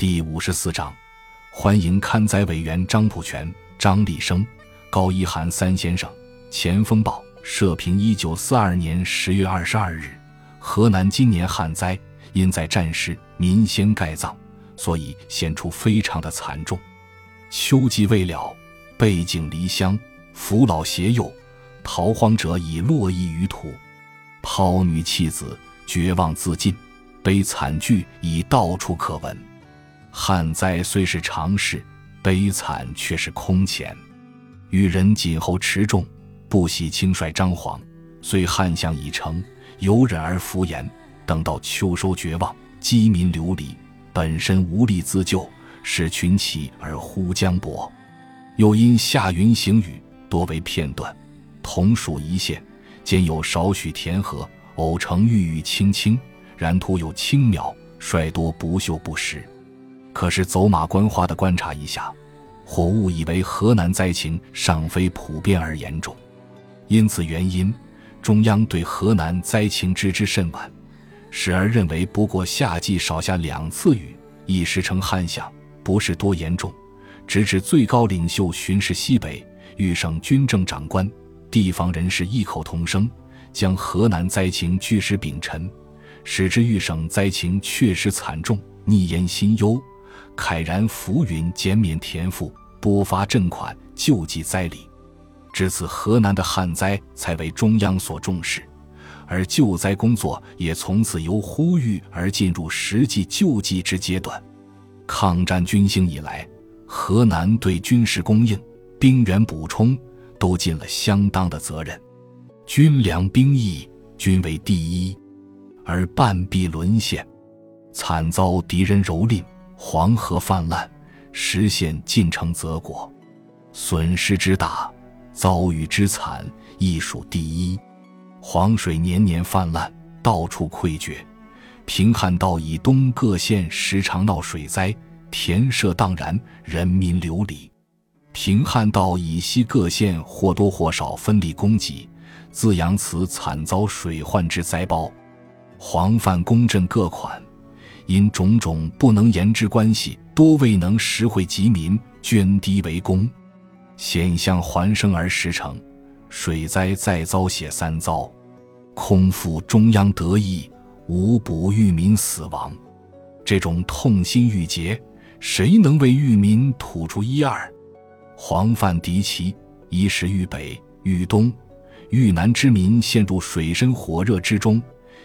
第五十四章，欢迎刊载委员张普全、张立生、高一涵三先生。前锋报社评：一九四二年十月二十二日，河南今年旱灾，因在战时民先盖葬，所以显出非常的惨重。秋季未了，背井离乡，扶老携幼，逃荒者已络绎于途，抛女弃子，绝望自尽，悲惨剧已到处可闻。旱灾虽是常事，悲惨却是空前。与人谨厚持重，不喜轻率张皇。虽旱象已成，有忍而弗言。等到秋收绝望，饥民流离，本身无力自救，使群起而呼江泊。又因下云行雨，多为片段，同属一线，间有少许田禾，偶成郁郁青青，然徒有轻苗，率多不秀不实。可是走马观花地观察一下，或误以为河南灾情尚非普遍而严重。因此原因，中央对河南灾情知之甚晚，时而认为不过夏季少下两次雨，一时成旱象，不是多严重。直至最高领袖巡视西北，豫省军政长官、地方人士异口同声，将河南灾情据实禀陈，使之豫省灾情确实惨重，逆言心忧。慨然浮云减免田赋，拨发赈款救济灾黎，至此河南的旱灾才为中央所重视，而救灾工作也从此由呼吁而进入实际救济之阶段。抗战军兴以来，河南对军事供应、兵员补充都尽了相当的责任，军粮兵役均为第一，而半壁沦陷，惨遭敌人蹂躏。黄河泛滥，实现进城泽国，损失之大，遭遇之惨，亦属第一。黄水年年泛滥，到处溃决。平汉道以东各县时常闹水灾，田舍荡然，人民流离。平汉道以西各县或多或少分立供给，滋养此惨遭水患之灾包。黄泛公赈各款。因种种不能言之关系，多未能实惠及民，捐低为公，险象环生而实成。水灾再遭血三遭，空负中央得意，无补裕民死亡。这种痛心欲竭，谁能为裕民吐出一二？黄泛敌齐，一时豫北、豫东、豫南之民陷入水深火热之中，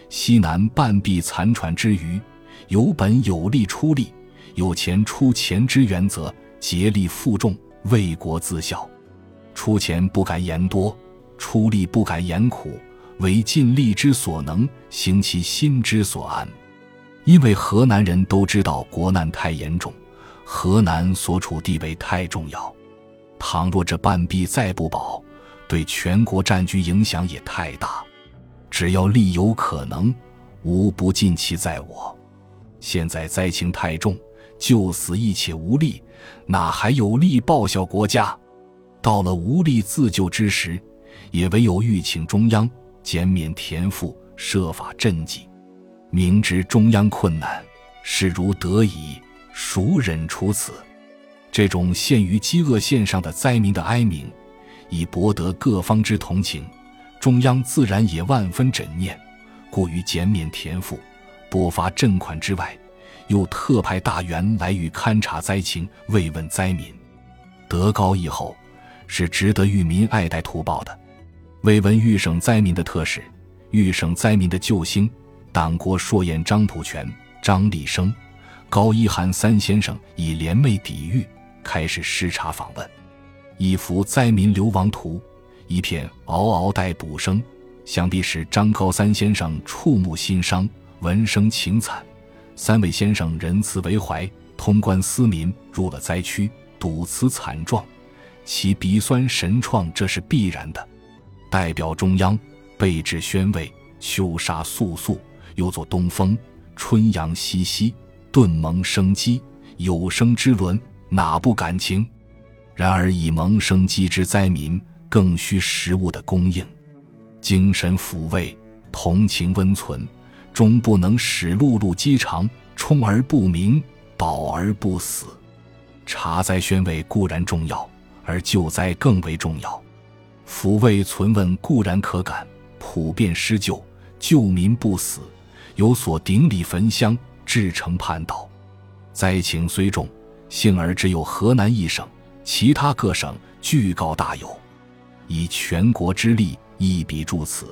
西南半壁残喘之余。有本有力出力，有钱出钱之原则，竭力负重，为国自效。出钱不敢言多，出力不敢言苦，唯尽力之所能，行其心之所安。因为河南人都知道国难太严重，河南所处地位太重要。倘若这半壁再不保，对全国战局影响也太大。只要力有可能，无不尽其在我。现在灾情太重，救死亦且无力，哪还有力报效国家？到了无力自救之时，也唯有欲请中央减免田赋，设法赈济。明知中央困难，是如得已，孰忍除此？这种陷于饥饿线上的灾民的哀鸣，以博得各方之同情，中央自然也万分枕念，故于减免田赋。拨发赈款之外，又特派大员来与勘察灾情、慰问灾民。德高义厚，是值得裕民爱戴图报的。慰问豫省灾民的特使、豫省灾民的救星、党国硕彦张普全、张立生、高一涵三先生，以联袂抵御，开始视察访问。一幅灾民流亡图，一片嗷嗷待哺声，想必是张高三先生触目心伤。闻声情惨，三位先生仁慈为怀，通关思民，入了灾区，睹此惨状，其鼻酸神创，这是必然的。代表中央，备至宣慰，秋杀肃肃，又作东风，春阳熙熙，顿萌生机，有生之伦，哪不感情？然而以萌生机之灾民，更需食物的供应，精神抚慰，同情温存。终不能使碌碌饥肠，充而不明，饱而不死。查灾宣慰固然重要，而救灾更为重要。抚慰存问固然可感，普遍施救，救民不死，有所顶礼焚香，至诚盼祷。灾情虽重，幸而只有河南一省，其他各省俱告大有。以全国之力一笔助此，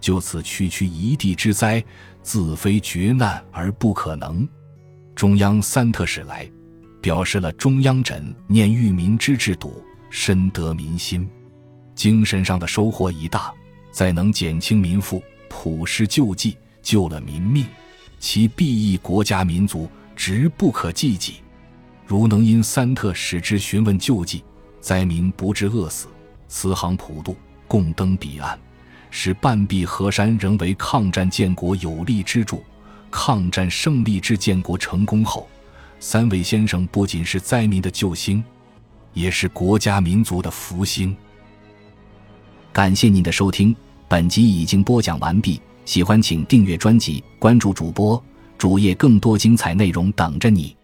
就此区区一地之灾，自非绝难而不可能。中央三特使来。表示了中央枕念裕民之制度深得民心，精神上的收获已大。再能减轻民负，普施救济，救了民命，其裨益国家民族，直不可计己。如能因三特使之询问救济，灾民不致饿死，慈航普渡，共登彼岸，使半壁河山仍为抗战建国有力支柱。抗战胜利之建国成功后。三位先生不仅是灾民的救星，也是国家民族的福星。感谢您的收听，本集已经播讲完毕。喜欢请订阅专辑，关注主播主页，更多精彩内容等着你。